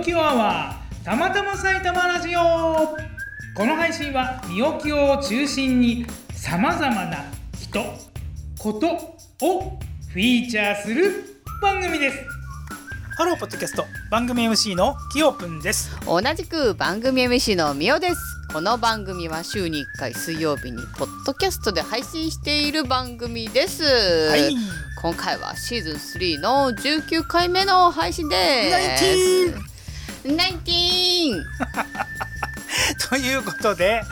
おきおアワーたまたま埼玉ラジオ。この配信はみおきおを中心にさまざまな人ことをフィーチャーする番組です。ハローポッドキャスト番組 MC のきよぷんです。同じく番組 MC のみおです。この番組は週に1回水曜日にポッドキャストで配信している番組です、はい。今回はシーズン3の19回目の配信です19 ということで、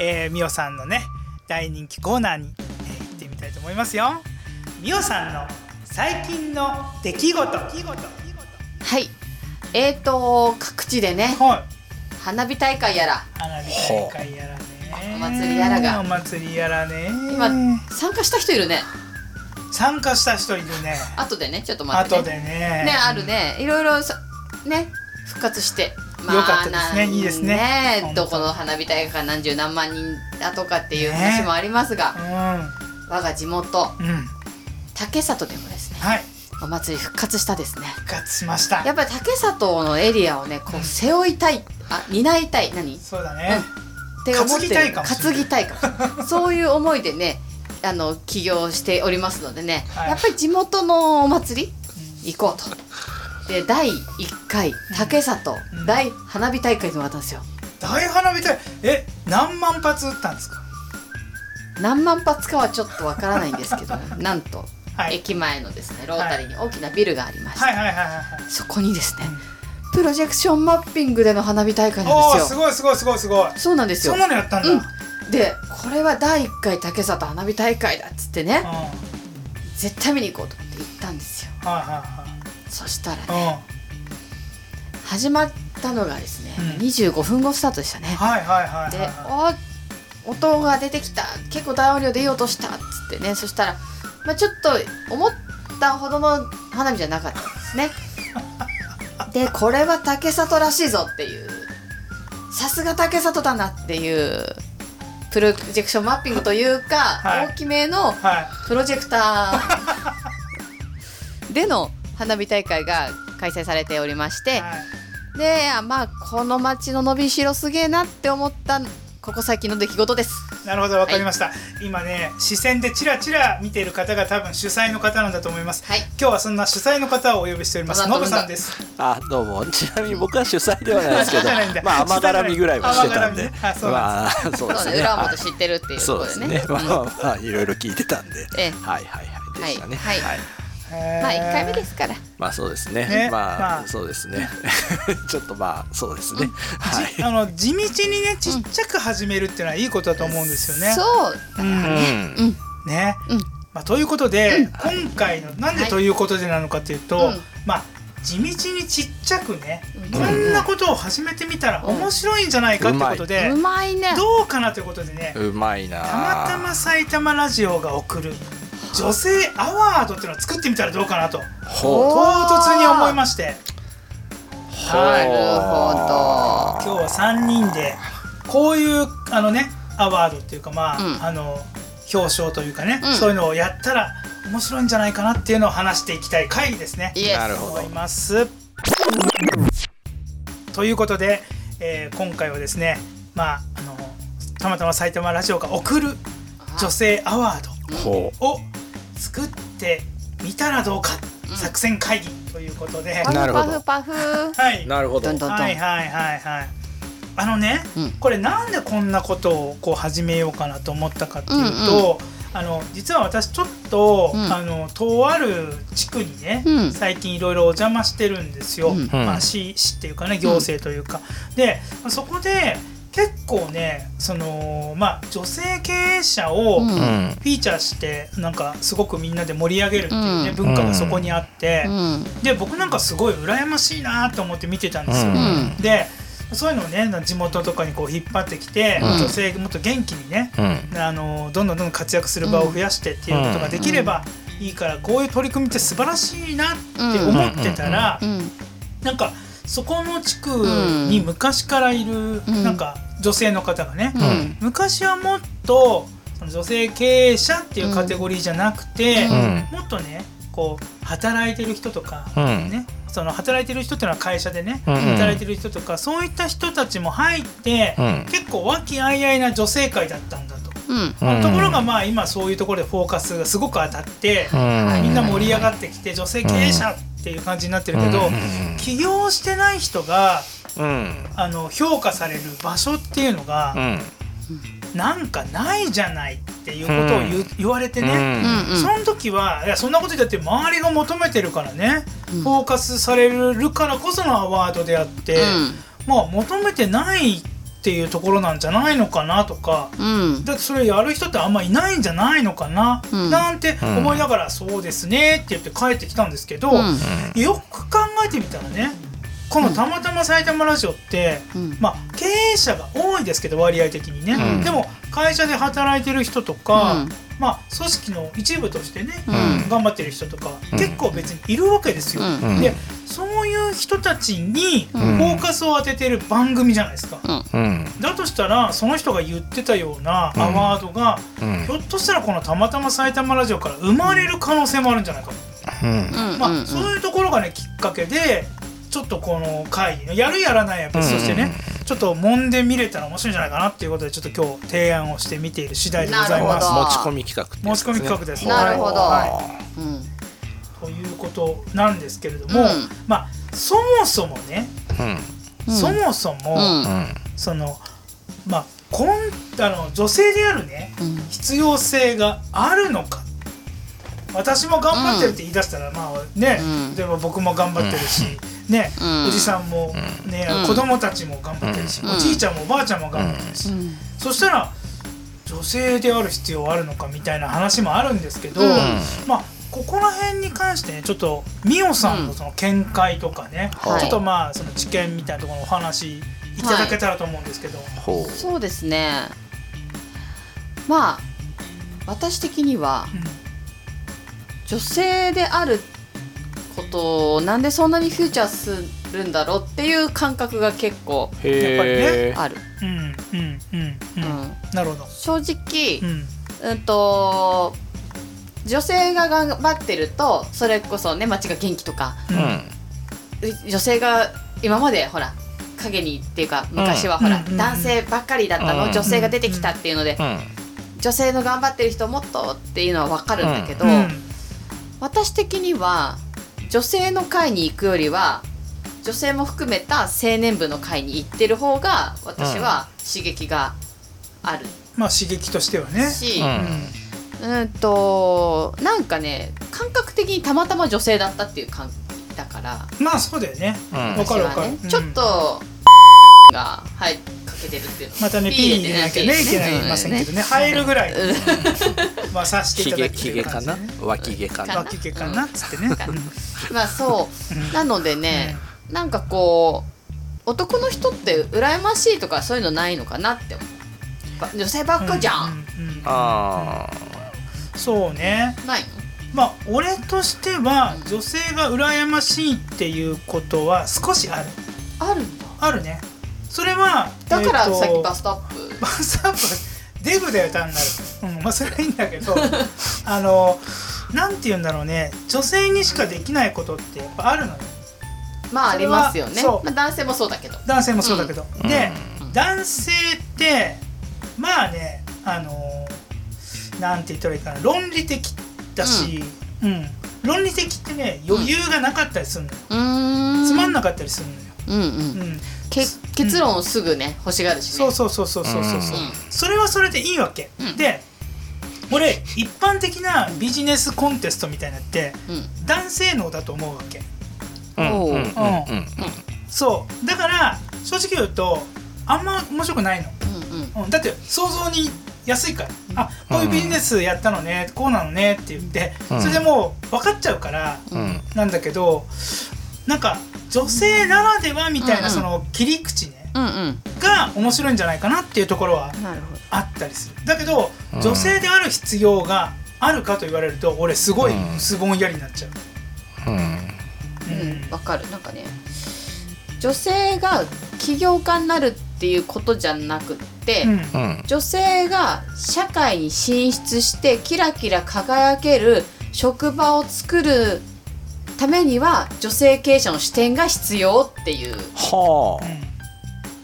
えー、みおさんのね大人気コーナーに、えー行ってみたいと思いますよ。みおさんの最近の出来事。はい。えーと各地でねはい。花火大会やら。花火大会やらね。お祭りやらが。お祭りやらね。今参加した人いるね。参加した人いるね。後でねちょっと待ってね。後でね。ねあるね。いろいろさね復活してよかったですね。いいですね。本当どこの花火大会が何十何万人だとかっていう話もありますが、我が地元うん。うん竹里でもですねはい。お祭り復活したですね。復活しました。やっぱり竹里のエリアをねこう背負いたいあ担いたい何？そうだね、って思ってる。担ぎたいか そういう思いでねあの起業しておりますのでね、はい。やっぱり地元のお祭り？行こうと。で第1回竹里うん。大花火大会のがあったんですよ。大花火大え何万発撃ったんですか？何万発かはちょっとわからないんですけど なんと、はい。駅前のですねロータリーに大きなビルがありまして、はいはいはいはいはい。そこにですねプロジェクションマッピングでの花火大会なんですよ。すごいすごいすごいすごい。そうなんですよ。そん。なのやったんだ、うん。でこれは第1回竹里花火大会だっつってねうん。はい絶対見に行こうと思って行ったんですよ。はそしたらね始まったのがですね、うん。25分後スタートでしたね。うん。はいはいはいはい。ではお音が出てきた。結構大音量でいい音したっつってね。そしたら、まあ、ちょっと思ったほどの花火じゃなかったんですね。でこれは竹里らしいぞっていう。さすが竹里だなっていう。プロジェクションマッピングというか、はい。大きめのプロジェクター。での花火大会が開催されておりまして、はい。でまあこの街の伸びしろすげえなって思ったここ最近の出来事です。なるほどわかりました、今ね視線でチラチラ見ている方が多分主催の方なんだと思います、はい。今日はそんな主催の方をお呼びしております。わかったノブさんです。あどうも。ちなみに僕は主催ではないですけどまあ甘絡みぐらいはしてたんで。甘絡みね。あそうなんまあそうですね。はい裏表知ってるっていうとそうですころでね。ね。まあまあまあいろいろ聞いてたんで。ええ。はいはいはい。でしたね。はい。はいまあ1回目ですから。まあそうですね。ね。まあ、まあ。そうですね。ちょっとまあそうですね、はい。じ あの地道にねちっちゃく始めるっていうのはいいことだと思うんですよね。そうだうん。うん。ね、うん。まあ、ということで、今回のなんでということでなのかというと、うん。まあ地道にちっちゃくね、うん。こんなことを始めてみたら面白いんじゃないかってことで、うまい。ね。どうかなということでね、うまいなたまたま埼玉ラジオが送る女性アワードっていうのを作ってみたらどうかなと。ほ唐突に思いまして。うなるほど。今日は3人でこういうあのねアワードっていうかまあ、うん。あの表彰というかね、うん。そういうのをやったら面白いんじゃないかなっていうのを話していきたい回ですね。なるほど思います。ということで、えー今回はですねまああのたまたま埼玉ラジオが送る女性アワーほドを作ってみたらどうか、作戦会議ということで、パフなるほど。パフパフ。はい、うなるほど。はいはいはいはい。あのね、うん。これなんでこんなことをこう始めようかなと思ったかっていうと、あの実は私ちょっと、うん。あのとある地区にね、うん。最近いろいろお邪魔してるんですよ、うん。まあ、市市っていうかね行政というか、でそこで結構ねそのまあ女性経営者をうん。フうんィーチャーしてなんかすごくみんなで盛り上げるっていうね、うん。文化がそこにあって、うん。で僕なんかすごい羨ましいなと思って見てたんですよ。うん。でそういうのをね地元とかにこう引っ張ってきて、うん。女性もっと元気にね、うん。あのどんどんどんどん活躍する場を増やしてっていうことができればいいから、こういう取り組みって素晴らしいなって思ってたら、うん。なんかそこの地区に昔からいる、ん。なんか女性の方がね、うん。昔はもっとその女性経営者っていうカテゴリーじゃなくて、うん。もっとねこう働いてる人とか、うん。ねその働いてる人っていうのは会社でね、働いてる人とかそういった人たちも入って、うん。結構和気あいあいな女性会だったんだと。ところがまあ今そういうところでフォーカスがすごく当たって、うん。みんな盛り上がってきて女性経営者っていう感じになってるけど、うん起業してない人がうん。あの評価される場所っていうのが、うん。なんかないじゃないっていうことを言,、う言われてね、うんうんその時はいやそんなことだって周りが求めてるからね、うん。フォーカスされるからこそのアワードであって、まあ求めてないっていうところなんじゃないのかなとかうん。うんだってそれやる人ってあんまいないんじゃないのかな、うん。なんて思いながら「そうですね」って言って帰ってきたんですけど、うん。よく考えてみたらねこの「たまたま埼玉ラジオ」って、うん。まあ経営者が多いですけど割合的にね、うん。でも会社で働いてる人とか、うん。まあ組織の一部としてね、うん。頑張ってる人とか、うん。結構別にいるわけですよ。でそういう人たちにフうん。ォーカスを当ててる番組じゃないですか。うん。だとしたらその人が言ってたようなアワードが、うん。ひょっとしたらこの「たまたま埼玉ラジオ」から生まれる可能性もあるんじゃないかと。まあ、そういうところがねきっかけでちょっとこの会議やるやらないは別としてね、ちょっと揉んでみれたら面白いんじゃないかなっていうことでちょっと今日提案をしてみている次第でございます。持ち込み企画ってやつ申し込み企画です。なるほど。はうんい、ということなんですけれども、うん。まあそもそもね、うん。うん。そもそも、そのまあこんあの女性であるねうん。必要性があるのか。私も頑張ってるって言い出したら、まあね、うん。例えば僕も頑張ってるし、ね、うん。おじさんも、ねうん。子供たちも頑張ってるし、うん。おじいちゃんもおばあちゃんも頑張ってるし、うん。そしたら女性である必要あるのかみたいな話もあるんですけど、うん。まあここら辺に関してねちょっと美桜さんのその見解とかね、はい。ちょっとまあその知見みたいなところのお話いただけたらと思うんですけど。ほう。そうですね。まあ私的には女性であることをなんでそんなにフューチャーするんだろうっていう感覚が結構へえある、うんうんうんうん、うん。なるほど。正直う、ん。うんと女性が頑張ってるとそれこそね街が元気とか。ううん。ん女性が今までほら影にっていうか昔はほら、うん。男性ばっかりだったの、うん。女性が出てきたっていうので、うん。女性の頑張ってる人もっとっていうのは分かるんだけど、うん。私的には女性の会に行くよりは女性も含めた青年部の会に行ってる方が私は刺激があるまあ刺激としてはね。し、うんうんとなんかね感覚的にたまたま女性だったっていう感じだからまあそうだよね。うんわ私かるわかるちょっとがはいかけてるってまたねピー入れなきゃねいけないませんけどね。入るぐらい。まあさせていひただくげひげかな？脇毛かな？脇毛かな？っつってね。かまあそう。うん。なのでね、なんかこう男の人って羨ましいとかそういうのないのかなって思う。ば女性ばっかじゃん、うんうんうんあそうね。ないの？まあ俺としては女性が羨ましいっていうことは少しある。あるんだ。あるね。それはだからえーとさっきバストアップ、バスアップ。デブだよ単なる、うん、まあそれはいいんだけど あのなんて言うんだろうね。女性にしかできないことってやっぱあるのよ。まあありますよね。そう。まあ、男性もそうだけど。男性もそうだけど、うん。で、うん。男性ってまあねあのなんて言ったらいいかな。論理的だし、うん。論理的ってね余裕がなかったりするのよ、うーん。つまんなかったりするのよ、うんうん。うん、け結論をすぐね欲しがるしね。そうそうそうそうそうそう。そう、うん。それはそれでいいわけ、うん。で俺一般的なビジネスコンテストみたいなのってうん。男性能だと思うわけ。うんうんう。んうん。そう。だから正直言うとあんま面白くないの、うんうん。うん、だって想像に安いから、あこういうビジネスやったのねこうなのねって言って、うん。それでもう分かっちゃうからうん。なんだけどなんか女性ならではみたいなその切り口ね、うんうん。が面白いんじゃないかなっていうところはなるほど。あったりする。だけどうん。女性である必要があるかと言われると俺すごいうん。薄ぼんやりになっちゃう、うん。うん。わかる。なんかね女性が起業家になるっていうことじゃなくって、うん。うん。女性が社会に進出してキラキラ輝ける職場を作るためには女性経営者の視点が必要っていう。は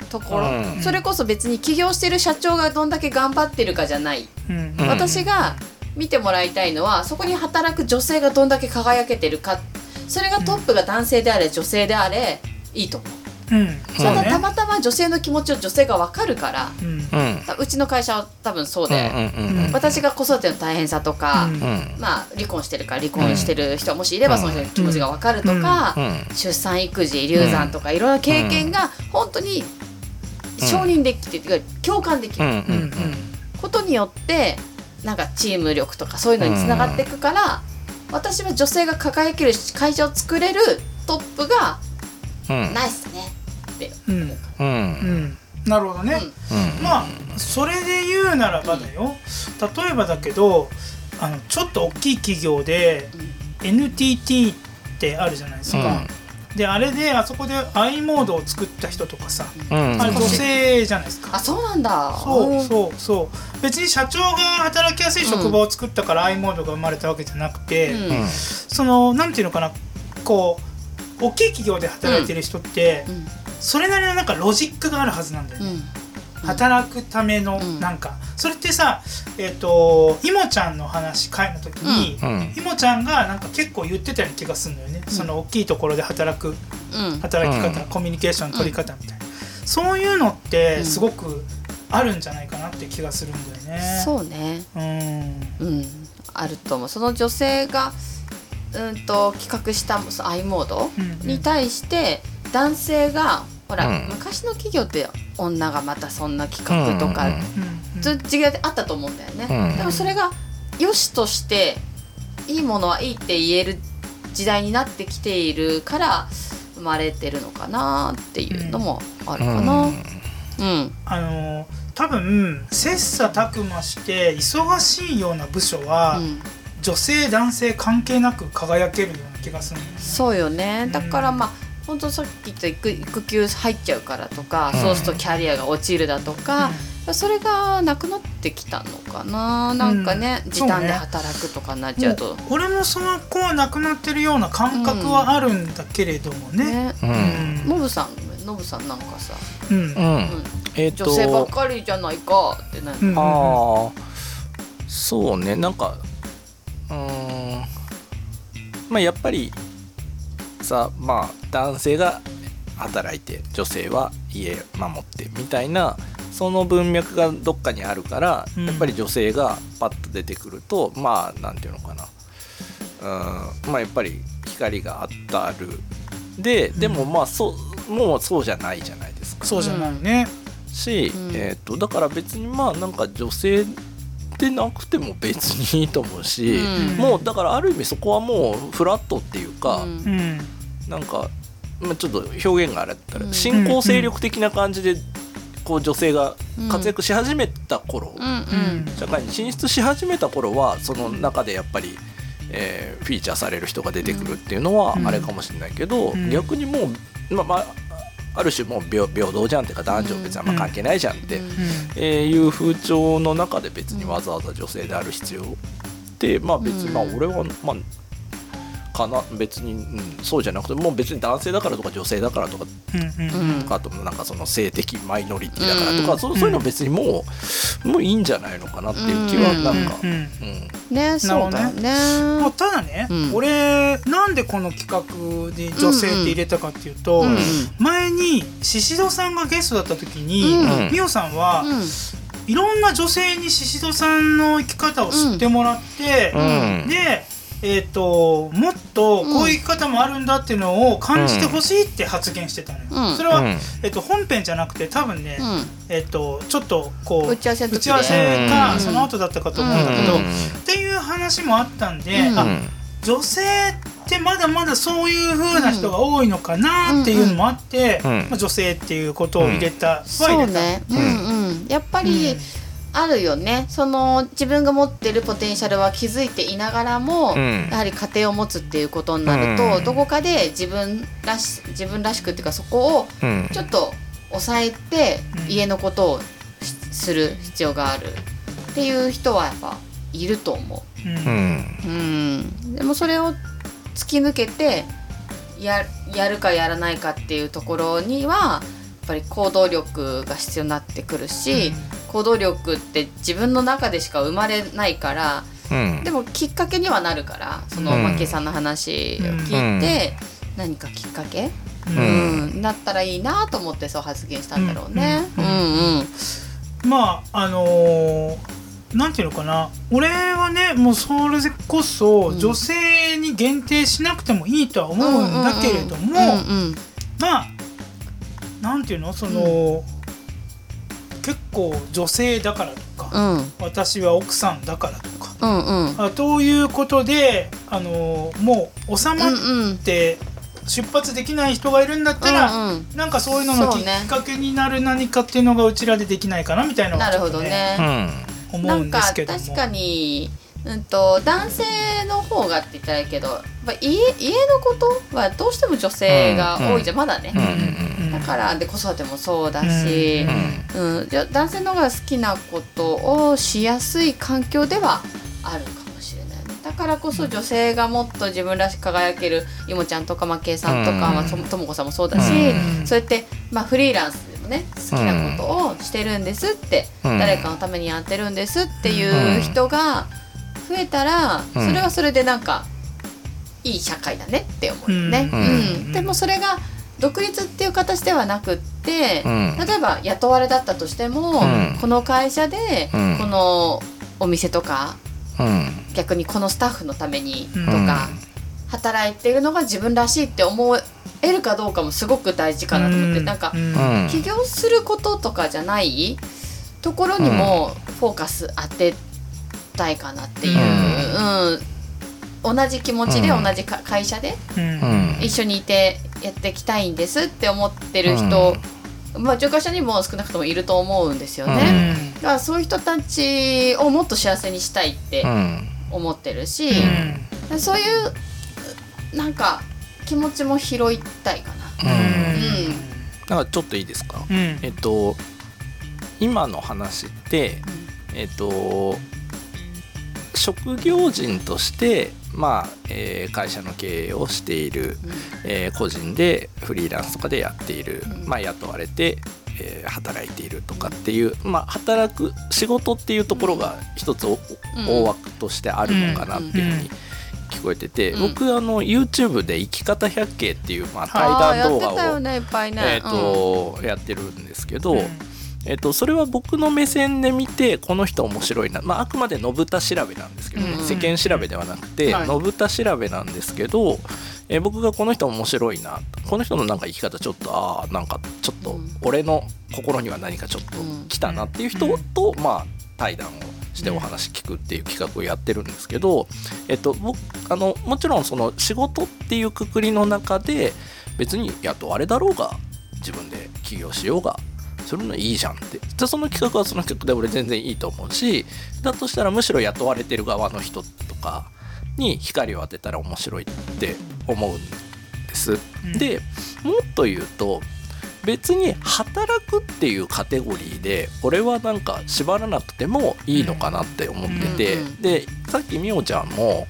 ところ、うん。それこそ別に起業してる社長がどんだけ頑張ってるかじゃない、うん。うん私が見てもらいたいのはそこに働く女性がどんだけ輝けてるか。それがトップが男性であれ女性であれいいと。思ううんそうただたね。またま女性の気持ちを女性が分かるからうちの会社は多分そうで、私が子育ての大変さとか、まあ離婚してるから離婚してる人はもしいればうん。その人の気持ちが分かるとか、うん。出産育児流産とかいろんな経験が本当に承認できて、てか共感できる。うんうんうん。ことによってなんかチーム力とかそういうのにつながっていくから、私は女性が輝ける会社を作れるトップがうん。ナイスねって。うん。うん。うんなるほどね、うん。まあそれで言うならばだよ。例えばだけどあのちょっと大きい企業で NTT ってあるじゃないですか、であれであそこで i モードを作った人とかさ、うん。あれ女性じゃないですか。あそうなんだ。そううそうそう。別に社長が働きやすい職場を作ったから i モードが生まれたわけじゃなくて、うん。そのなんていうのかな。こう大きい企業で働いてる人って、うんそれなりのなんかロジックがあるはずなんだよね、うん。働くためのうん。なんか、それってさえっ、といもちゃんの話会の時に、うん。いもちゃんがなんか結構言ってたような気がするんだよね、その大きいところで働くうん。働き方、うん。コミュニケーションの取り方みたいな、そういうのってうんすごくあるんじゃないかなって気がするんだよね。そうね。うん。うん。あると思う。その女性がうんと企画したその i モードうん。に対して男性がほら、うん。昔の企業って女がまたそんな企画とか、うんうんずっと違ってあったと思うんだよね、うん。でもそれが良しとしていいものはいいって言える時代になってきているから生まれてるのかなっていうのもあるかな。うん。うん。あの多分切磋琢磨して忙しいような部署は、うん。女性男性関係なく輝けるような気がするんだよね。そうよね。だからうんまあ本当さっき言った育育休入っちゃうからとか、うん。そうするとキャリアが落ちるだとか、それがなくなってきたのかな。なんかね、うん。時短で働くとかになっちゃうと。もう俺もその子はなくなってるような感覚はあるんだけれどもね。ね。ううん。んノブさんノブさんなんかさ、うん。うん。うん。えっと。女性ばっかりじゃないかってなる、うん。ああそうね。なんかうーん。まあやっぱりさまあ男性が働いて女性は家守ってみたいなその文脈がどっかにあるから、うん。やっぱり女性がパッと出てくるとまあなんていうのかな。うん。まあやっぱり光が当たる。ででもまあそうもうそうじゃないじゃないですか。そうじゃないね。し、うん。えー、とだから別にまあなんか女性でなくても別にいいと思うし、うん。もうだからある意味そこはもうフラットっていうか、うん。うんなんか、まあ、ちょっと表現があれだったら、うん。新興勢力的な感じでこう女性が活躍し始めた頃、社会に進出し始めた頃はその中でやっぱり、えーフィーチャーされる人が出てくるっていうのはうん。あれかもしれないけど、うん。逆にもう、まあまあ、ある種もう平平等じゃんっていうか男女別にあんま関係ないじゃんって、うん。えーいう風潮の中で別にわざわざ女性である必要ってまあ別にまあうん俺はまあかな？別に、うん、そうじゃなくてもう別に男性だからとか女性だからとかうんうんうん。とかあとなんかその性的マイノリティだからとか、うんそうそういうの別にもうもういいんじゃないのかなっていう気はなんか、うんうん。うんねそうだよね。まあ、ただね、うん。俺なんでこの企画で女性って入れたかっていうと、うんうん。前に宍戸さんがゲストだった時に、うん。美桜さんは、うん。いろんな女性に宍戸さんの生き方を知ってもらって、うん。で、えー、ともっとこういう生き方もあるんだっていうのを感じてほしいって発言してたのよ。うん。それは、うん。えー、と本編じゃなくて多分ね、うん。えー、とちょっとこう打ち合わせの時で。打ち合わせか、うん。その後だったかと思うんだけど、うん。っていう話もあったんで、うん。あ女性ってまだまだそういう風な人が多いのかなっていうのもあって、うん。まあ、女性っていうことを入れた、はそう入れた。ねうんうん。やっぱりあるよね。その自分が持ってるポテンシャルは気づいていながらも、うん。やはり家庭を持つっていうことになると、うんどこかで自分らし自分らしくっていうかそこをうん。ちょっと抑えてうん。家のことをしする必要がある。っていう人はやっぱいると思う。ん。うん。う。うん、でもそれを突き抜けてややるかやらないかっていうところにはやっぱり行動力が必要になってくるし、行動力って自分の中でしか生まれないからうん。でもきっかけにはなるからそのうん。マッキーさんの話を聞いて、何かきっかけ、ううんんなったらいいなと思ってそう発言したんだろうね。ううんんうん。まああのーなんていうのかな。俺はねもうそれこそうん。女性に限定しなくてもいいとは思うんだけれども、うんうんまあなんていうの？その、結構女性だからとか、うん。私は奥さんだからとかうんうん。あということであのもう収まって出発できない人がいるんだったら、うんうん。なんかそういうののきっかけになる何かっていうのがうちらでできないかなみたいなのなるほどね。思うんでなんかすけども。確かに、うん、と男性の方がって言ったらいいけど家家のことはどうしても女性が多いじゃん、まだね、うんうんだからで子育てもそうだしう、んうん。じゃ男性の方が好きなことをしやすい環境ではあるかもしれない。ねだからこそ女性がもっと自分らしく輝けるいもちゃんとかまけいさんとか、うん。まあ、とともこさんもそうだし、うん。そうやって、まあ、フリーランスでもね好きなことをしてるんですって、うん。誰かのためにやってるんですっていう人が増えたら、うん。それはそれでなんかいい社会だねって思うよね。うん。うん。でもそれが独立っていう形ではなくって、うん。例えば雇われだったとしても、うん。この会社でうん。このお店とかうん。逆にこのスタッフのためにとうん。か、働いているのが自分らしいって思えるかどうかもすごく大事かなと思って、なんかうん。うん。起業することとかじゃないところにもフォーカス当てたいかなっていう、うん。同じ気持ちでうん。同じか会社で一緒にいてやっていきたいんですって思ってる人、まあ、うちの会社にも少なくともいると思うんですよね。だからそういう人たちをもっと幸せにしたいってうん。思ってるし、うん。そういうなんか気持ちも拾いたいかな。うん。うん。なんかちょっといいですか？うん。えっと今の話ってえっと職業人としてまあ、えー会社の経営をしている、えー個人でフリーランスとかでやっている、うん。まあ、雇われて、えー働いているとかっていう、まあ、働く仕事っていうところが一つ大枠としてあるのかなっていうふうに聞こえてて、うん。僕あの YouTube で「生き方百景」っていう、まあ、対談動画を、ねいっぱいね。えーとやってるんですけど、うんえっとそれは僕の目線で見てこの人面白いな、まあ、あくまで信田調べなんですけどね、世間調べではなくて、はい。信田調べなんですけど、えー僕がこの人面白いな。この人のなんか生き方ちょっとああなんかちょっとうん。俺の心には何かちょっと来たなっていう人と、まあ対談をしてお話聞くっていう企画をやってるんですけど、えっと、僕あのもちろんその仕事っていうくくりの中で別に雇われだろうが自分で起業しようがそれのいいじゃんって。でその企画はその企画で俺全然いいと思うしだとしたらむしろ雇われてる側の人とかに光を当てたら面白いって思うんです。うん。でもっと言うと別に働くっていうカテゴリーで俺はなんか縛らなくてもいいのかなって思ってて、でさっきみおちゃんも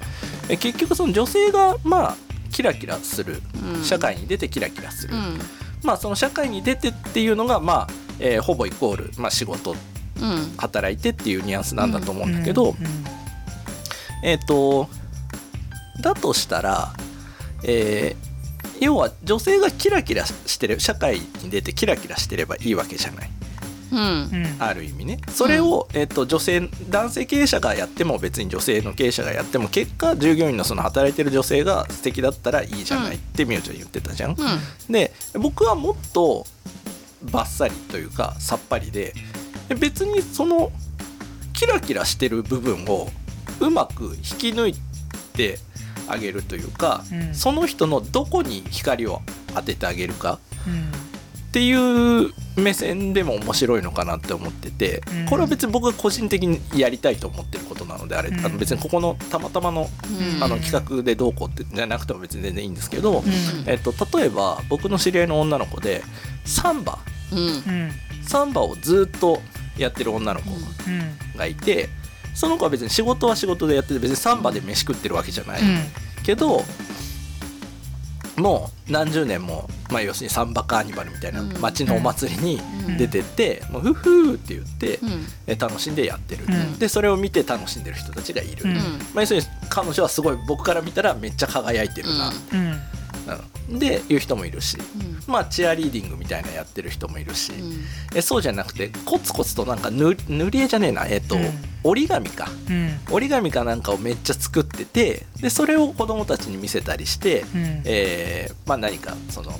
え結局その女性がまあキラキラする。うん。社会に出てキラキラする、うん。まあその社会に出てっていうのがまあ、えーほぼイコール、まあ、仕事うん。働いてっていうニュアンスなんだと思うんだけど、うんえっ、とだとしたら、えー要は女性がキラキラしてる社会に出てキラキラしてればいいわけじゃない。うん。うん。ある意味ね。それを、えっと女性男性経営者がやっても別に女性の経営者がやっても結果従業員のその働いてる女性が素敵だったらいいじゃないってみおちゃん言ってたじゃん。うん。で僕はもっとバッサリというかさっぱりで別にそのキラキラしてる部分をうまく引き抜いてあげるというか、うん。その人のどこに光を当ててあげるかうんっていう目線でも面白いのかなって思ってて、うん。これは別に僕が個人的にやりたいと思ってることなのであれ、うん。あの別にここのたまたまのうん。あの企画でどうこうってじゃなくても別に全然いいんですけど、うん。えっと、例えば僕の知り合いの女の子でサンバサンバをずっとやってる女の子うん。がいてその子は別に仕事は仕事でやってて別にサンバで飯食ってるわけじゃない、けどもう何十年も、まあ、要するにサンバカーニバルみたいなうん。街のお祭りにうん。出てって「もうフッフー」って言って、う楽しんでやってる、うん。でそれを見て楽しんでる人たちがいる、うん。まあ、要するに彼女はすごい僕から見たらめっちゃ輝いてるな、うんうん。でいう人もいるし、うん。まあチアリーディングみたいなやってる人もいるし、うん。えそうじゃなくてコツコツとなんか塗塗り絵じゃねえな。えっ、と、うん。折り紙か。うん。折り紙かなんかをめっちゃ作っててでそれを子供たちに見せたりして、うん。えーまあ、何かその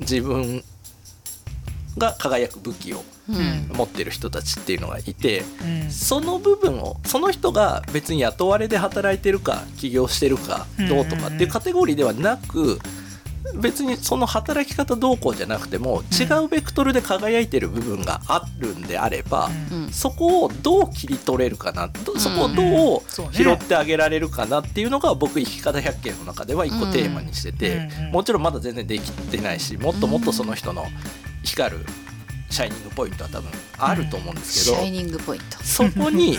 自分が輝く武器をうん。持ってる人たちっていうのがいてうん。その部分をその人が別に雇われで働いてるか起業してるかどうとかっていうカテゴリーではなく別にその働き方どうこうじゃなくても違うベクトルで輝いてる部分があるんであれば、うんそこをどう切り取れるかなどそこをどう拾ってあげられるかなっていうのが僕生き方百景の中では一個テーマにしててうん。もちろんまだ全然できてないしもっともっとその人の光るシャイニングポイントは多分あると思うんですけどシャイニングポイント。そこに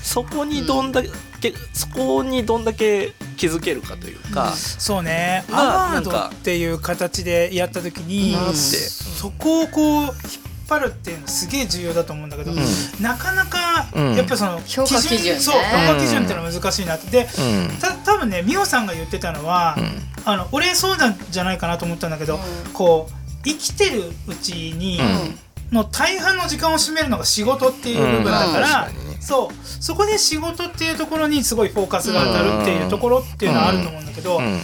そこにどんだけそこにどんだけ気づけるかというかそうね。アまあワードっていう形でやった時にうん。そこをこう引っ張るっていうのすげえ重要だと思うんだけど、うん。なかなかうん。やっぱその評価基準ね。そう評価基準っていうのは難しいなって。でうん。た多分ね美穂さんが言ってたのは、うん。あの俺そうなんじゃないかなと思ったんだけど、うん。こう生きてるうちに、うん。の大半の時間を占めるのが仕事っていう部分だから、そう。そこで仕事っていうところにすごいフォーカスが当たるっていうところっていうのはあると思うんだけど、うん。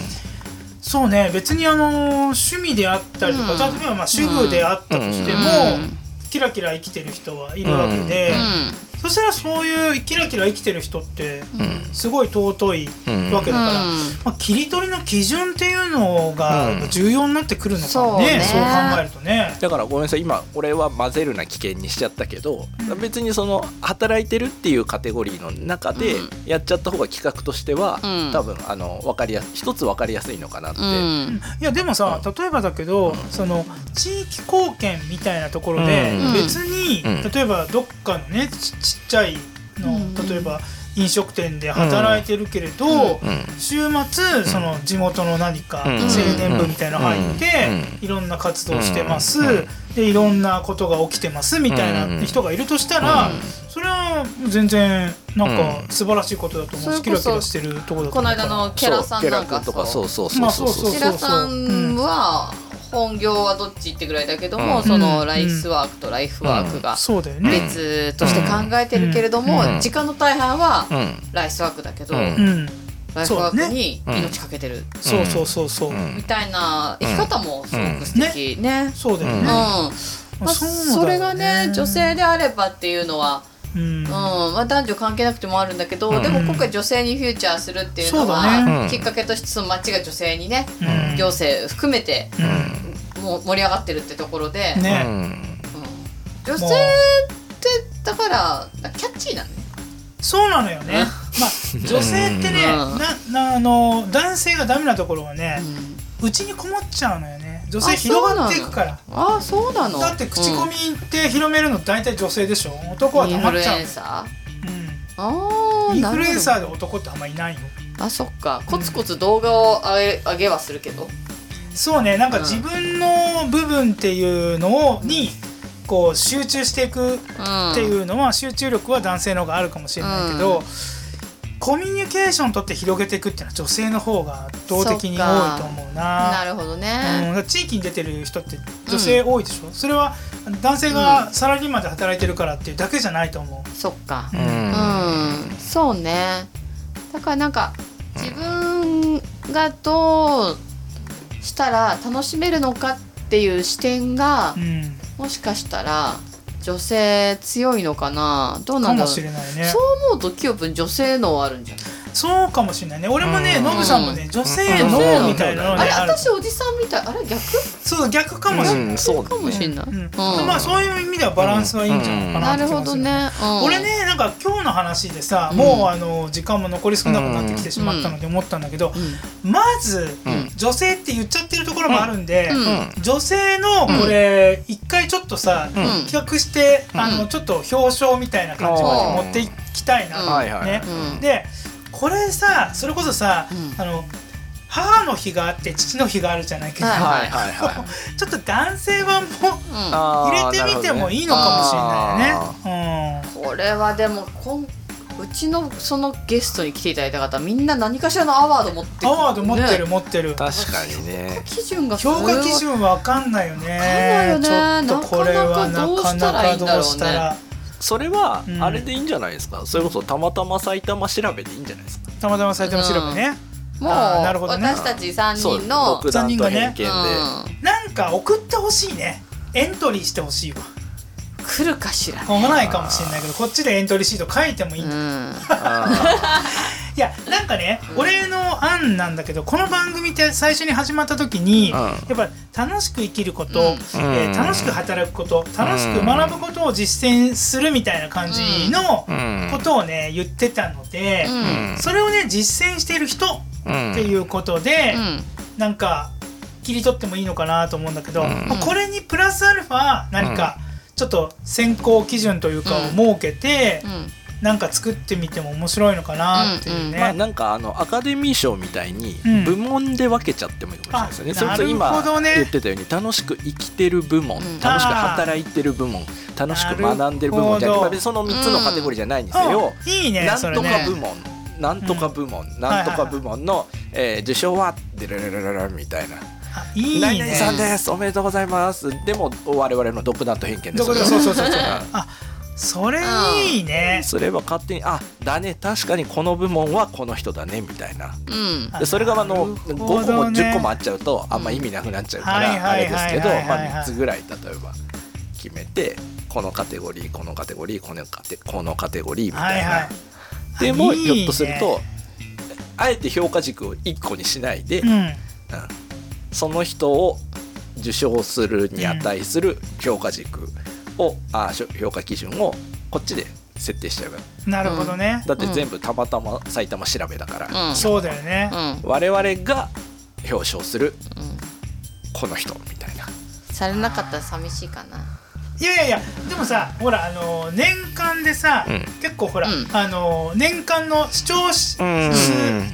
そうね。別にあの趣味であったりとか、うん。例えばまあ主婦であったとしても、うん。キラキラ生きてる人はいるわけで、うそしたらそういうキラキラ生きてる人ってん。すごい尊いうん。わけだから、うん。まあ、切り取りの基準っていうのがうん。重要になってくるのかね,、ね。そう考えるとね。だからごめんなさい今俺は混ぜるな危険にしちゃったけど、別にその働いてるっていうカテゴリーの中でうん。やっちゃった方が企画としては、うん。多分あの分かりやす一つ分かりやすいのかなって、うん。いやでもさ例えばだけど、その地域貢献みたいなところで、うん。別に、うん。例えばどっかのねちちっちゃいの、うん。例えば飲食店で働いてるけれど、うん。週末その地元の何かうん。青年部みたいなの入って、ういろんな活動してます、うん。でいろんなことが起きてますみたいな人がいるとしたら、うん。それは全然なんかうん。素晴らしいことだと思う。し、キラキラしてるところだとこの思うから。間のケラさんなんか。そうケラ君とかそうそう。まそうそうそうあそうそう。ケラさんは本業はどっちってぐらいだけども、うん。そのライスワークとライフワークがそうだよね。別として考えてるけれども、うん。時間の大半はうん。ライスワークだけど、うん。うん、ライフワークに命かけてる。そうそうそうそう、うん。みたいな生き方もすごく素敵ね。うん。そうだよね。まあ、それがね女性であればっていうのは、うん。うん。まあ、男女関係なくてもあるんだけど、うん。でも今回女性にフューチャーするっていうのは、ね。うん。きっかけとしてその町が女性にね、うん。行政含めてうんもう盛り上がってるってところで、ね、うん。うん。女性ってだからキャッチーなのね。そうなのよね。まあ女性ってね、うん。ななあの男性がダメなところはねう、ん。うちにこもっちゃうのよね。女性あ広がっていくから。ああそうなの。だって口コミって広めるの大体女性でしょ。男はインフルたまっちゃうエン。サー？うん。ああインフルエンサーーで男ってあんまいないよ。あそっか。コツコツ動画を上げ上げはするけどそうね、なんかうん自分の部分っていうのをにこう集中していくうん。っていうのは集中力は男性の方があるかもしれないけど、うん。コミュニケーションとって広げていくっていうのは女性の方が圧倒的に多いと思うな。なるほどうん、ね、だから地域に出てる人って女性多いでしょ、それは男性がサラリーマンで働いてるからっていうだけじゃないと思う。そっか。ううん。うん、そうね。だからなんか自分がどうしたら楽しめるのかっていう視点がうん、もしかしたら女性強いのかな？どうなんだろう。しれないね。そう思うとキヨプン女性能あるんじゃない？そうかもしれないね。俺もねうん。ノブさんもね女性うん。の。みたいなのあれねある私おじさんみたい。あれ逆？そう逆かもしれない、うんそうだかもしれない、まあそういう意味ではバランスはいいんじゃないかななるほどね、うん、俺ねなんか今日の話でさ、うん。もうあの時間も残り少なくなってきてしまったので思ったんだけど、うん。まず、うん。女性って言っちゃってるところもあるんで、うん。女性のこれ一回ちょっとさ、うん。企画して、うん。あのちょっと表彰みたいな感じまで持っていきたいな、うん。はいはいね、うんでこれさそれこそさ、うん。あの母の日があって父の日があるじゃないけど、はい。はいはいはい ちょっと男性版も入れてみてもいいのかもしれないよね。これはでもこんうちのそのゲストに来ていただいた方みんな何かしらのアワード持ってうん、アワード持ってるね。持ってる。確かにね。基準が評価基準わかんないよね。ないよね。ちょっとこれはななかかなかどうしたらいいんだろうね。どうしたらそれはうん。あれでいいんじゃないですか、それこそたまたま埼玉調べでいいんじゃないですか？たまたま埼玉調べね。もうあーなるほどね。私たち3そう人の独断と偏見で、なんか送ってほしいね。エントリーしてほしいわ。うん来るかしらね。来ないかもしれないけど、こっちでエントリーシート書いてもいいんだ。うん。あ いやなんかね、俺の案なんだけどこの番組って最初に始まった時に、うん。やっぱ楽しく生きること、うん。えー楽しく働くこと楽しく学ぶことを実践するみたいな感じのことをね言ってたので、うん。それをね実践している人っうん。ていうことで、うん。なんか切り取ってもいいのかなと思うんだけど、これにプラスアルファ何かちょっと選考基準というかを設けて、うんなんか作ってみても面白いのかなっていうね。まあなんかあのアカデミー賞みたいにうん部門で分けちゃってもいいかもしれないですよね。あそれと今言ってたように楽しく生きてる部門、うん楽しく働いてる部門、楽しく学んでる部門じゃなその3つのカテゴリーじゃないんですよ。うんいいねなんとか部門、なんとか部門、なんとか部門の、えー受賞はでらららららみたいな。あいいねさんです。おめでとうございます。でも我々の独断と偏見ですよ。そうそうそうそう それいいね。それは勝手にあだね。確かにこの部門はこの人だねみたいな。うん。あでそれがあのなる5ほ個もどね。10個もあっちゃうとあんま意味なくなっちゃうかはいらあはいれですけどまあ3つぐらい例えば決めてこのカテゴリーこのカテゴリーこのカテこのカテゴリーみたいな、はいはい。でもいいね。ひょっとするとあえて評価軸を1個にしないで、うん。うん。その人を受賞するに値する評価軸を、あしょ評価基準をこっちで設定しちゃえばなるほどね。だって全部たまたま埼玉調べだから、うん。そうだよね。うん。我々が表彰するうん。この人みたいな。されなかったら寂しいかないやいやいやでもさほらあの年間でさうん。結構ほらうん。あの年間の視聴数うん。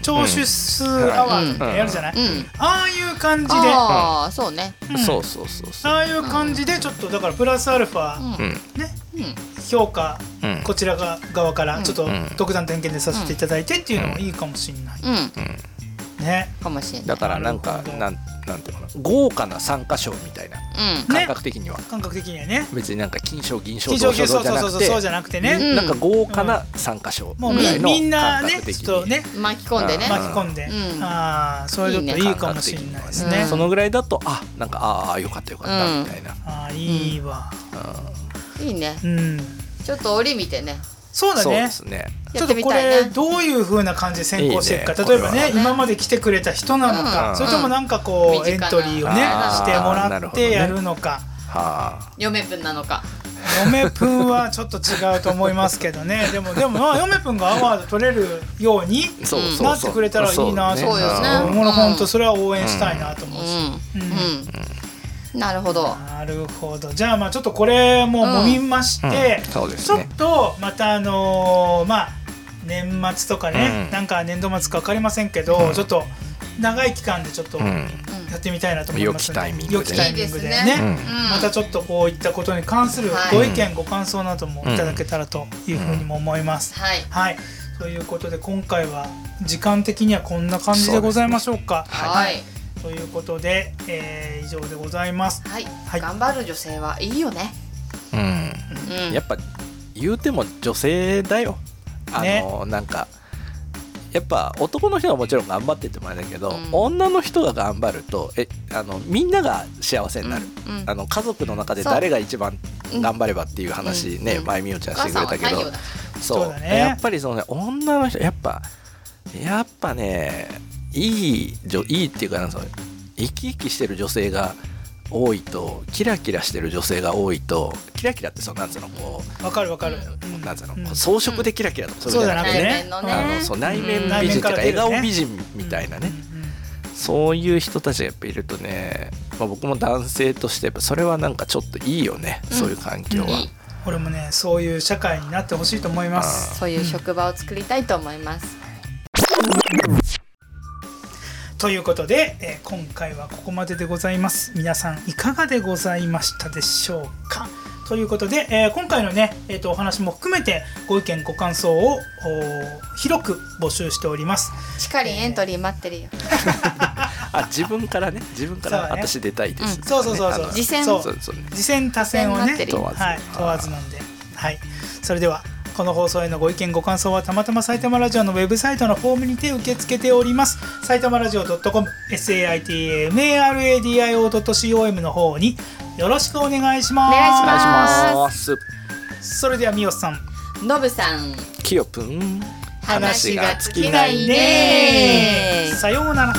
聴取数アワードってやるじゃない？うん。ああいう感じで。ああそうね。うん。そうそうそうそう。ああいう感じでちょっとだからプラスアルファうん。うん。ね？うん。評価うん。こちらが側からちょっとうん。独断と偏見でさせていただいてっていうのもいいかもしれない。うんね。かもしれない。だからなんかなんなんていうのかな。豪華な参加賞みたいな。うん。感覚的には、感覚的にはね。別になんか金賞銀賞銅賞そうそうそうじゃなくて。そうじゃなくてね。うん。なんか豪華な参加賞もうぐらいのみみんな感ね覚的に。ちょっとね。巻き込んでね。ま巻き込んで。うん。ああそれちょっといいかもしれないですね。うんそのぐらいだとあなんかああよかったよかったみたいな、ああいいわ。いいね。うん。ちょっと折見てねそうそうだねですね。ちょっとこれねどういう風な感じで選考していくかいいね。例えばね今まで来てくれた人なのか、うん。それともなんかこう、エントリーをねしてもらってやるのか、はあ。嫁分なのか。嫁ぷんはちょっと違うと思いますけどね。でもでもまあ嫁ぷんがアワード取れるようになってくれたらいいなと思そうですね。もう本当それは応援したいなとう思うし、ん。うんなるほど。なるほど。じゃあまあちょっとこれもう揉みまして、うん。そうですちょっねとまたあのーまあ年末とかね、うん。なんか年度末か分かりませんけど、うん。ちょっと長い期間でちょっとうん。やってみたいなと思いますので良きタイミングで良きタイミングでね。ね。うん。またちょっとこういったことに関するはい。ご意見、ご感想などもいただけたらというふうにも思います。はい。はい。ということで今回は時間的にはこんな感じでございましょうか。はいということで、えー以上でございます。はい。はい。頑張る女性はいいよね。うん。うん。やっぱ言うても女性だよ。あの、なんかやっぱ男の人はもちろん頑張ってってもあれだけど、うん。女の人が頑張るとえあのみんなが幸せになる、うんうん。あの家族の中で誰が一番頑張ればっていう話ね、うん前みおちゃんおしてくれたけど、そう。そうだね。やっぱりそのね女の人やっぱやっぱねいい女いいっていうかなんかその生き生きしてる女性が多いとキラキラしてる女性が多いとキラキラってそのなんつうのこわかるわかる。う、うんなんつうの、うん。こう装飾でキラキラとかそうじゃなくて内ね。面のね。あのそう内面うん。美人っていうか笑顔美人みたいなね、うんうんそういう人たちがやっぱいるとね、まあ、僕も男性としてやっぱそれはなんかちょっといいよね、そういう環境は、俺もねそういう社会になってほしいと思います。そういう職場を作りたいと思いますということで、えー今回はここまででございます。皆さんいかがでございましたでしょうか？ということで、えー今回のね、えー、とお話も含めてご意見ご感想を広く募集しております。しっかりエントリー待ってるよ。あ自分からね。自分から私出たいです、うん。そうそうそうそう。そうそうそう。次戦多戦をね。問わず。はい、問わずなんで、はい、それではこの放送へのご意見ご感想はたまたま埼玉ラジオのウェブサイトのフォームにて受け付けております。埼玉ラジオ .com saitamaradio.com の方によろしくお願いします。お願いしまます。それではみおさん。ノブさん。きよぷん話が尽きないね。さようなら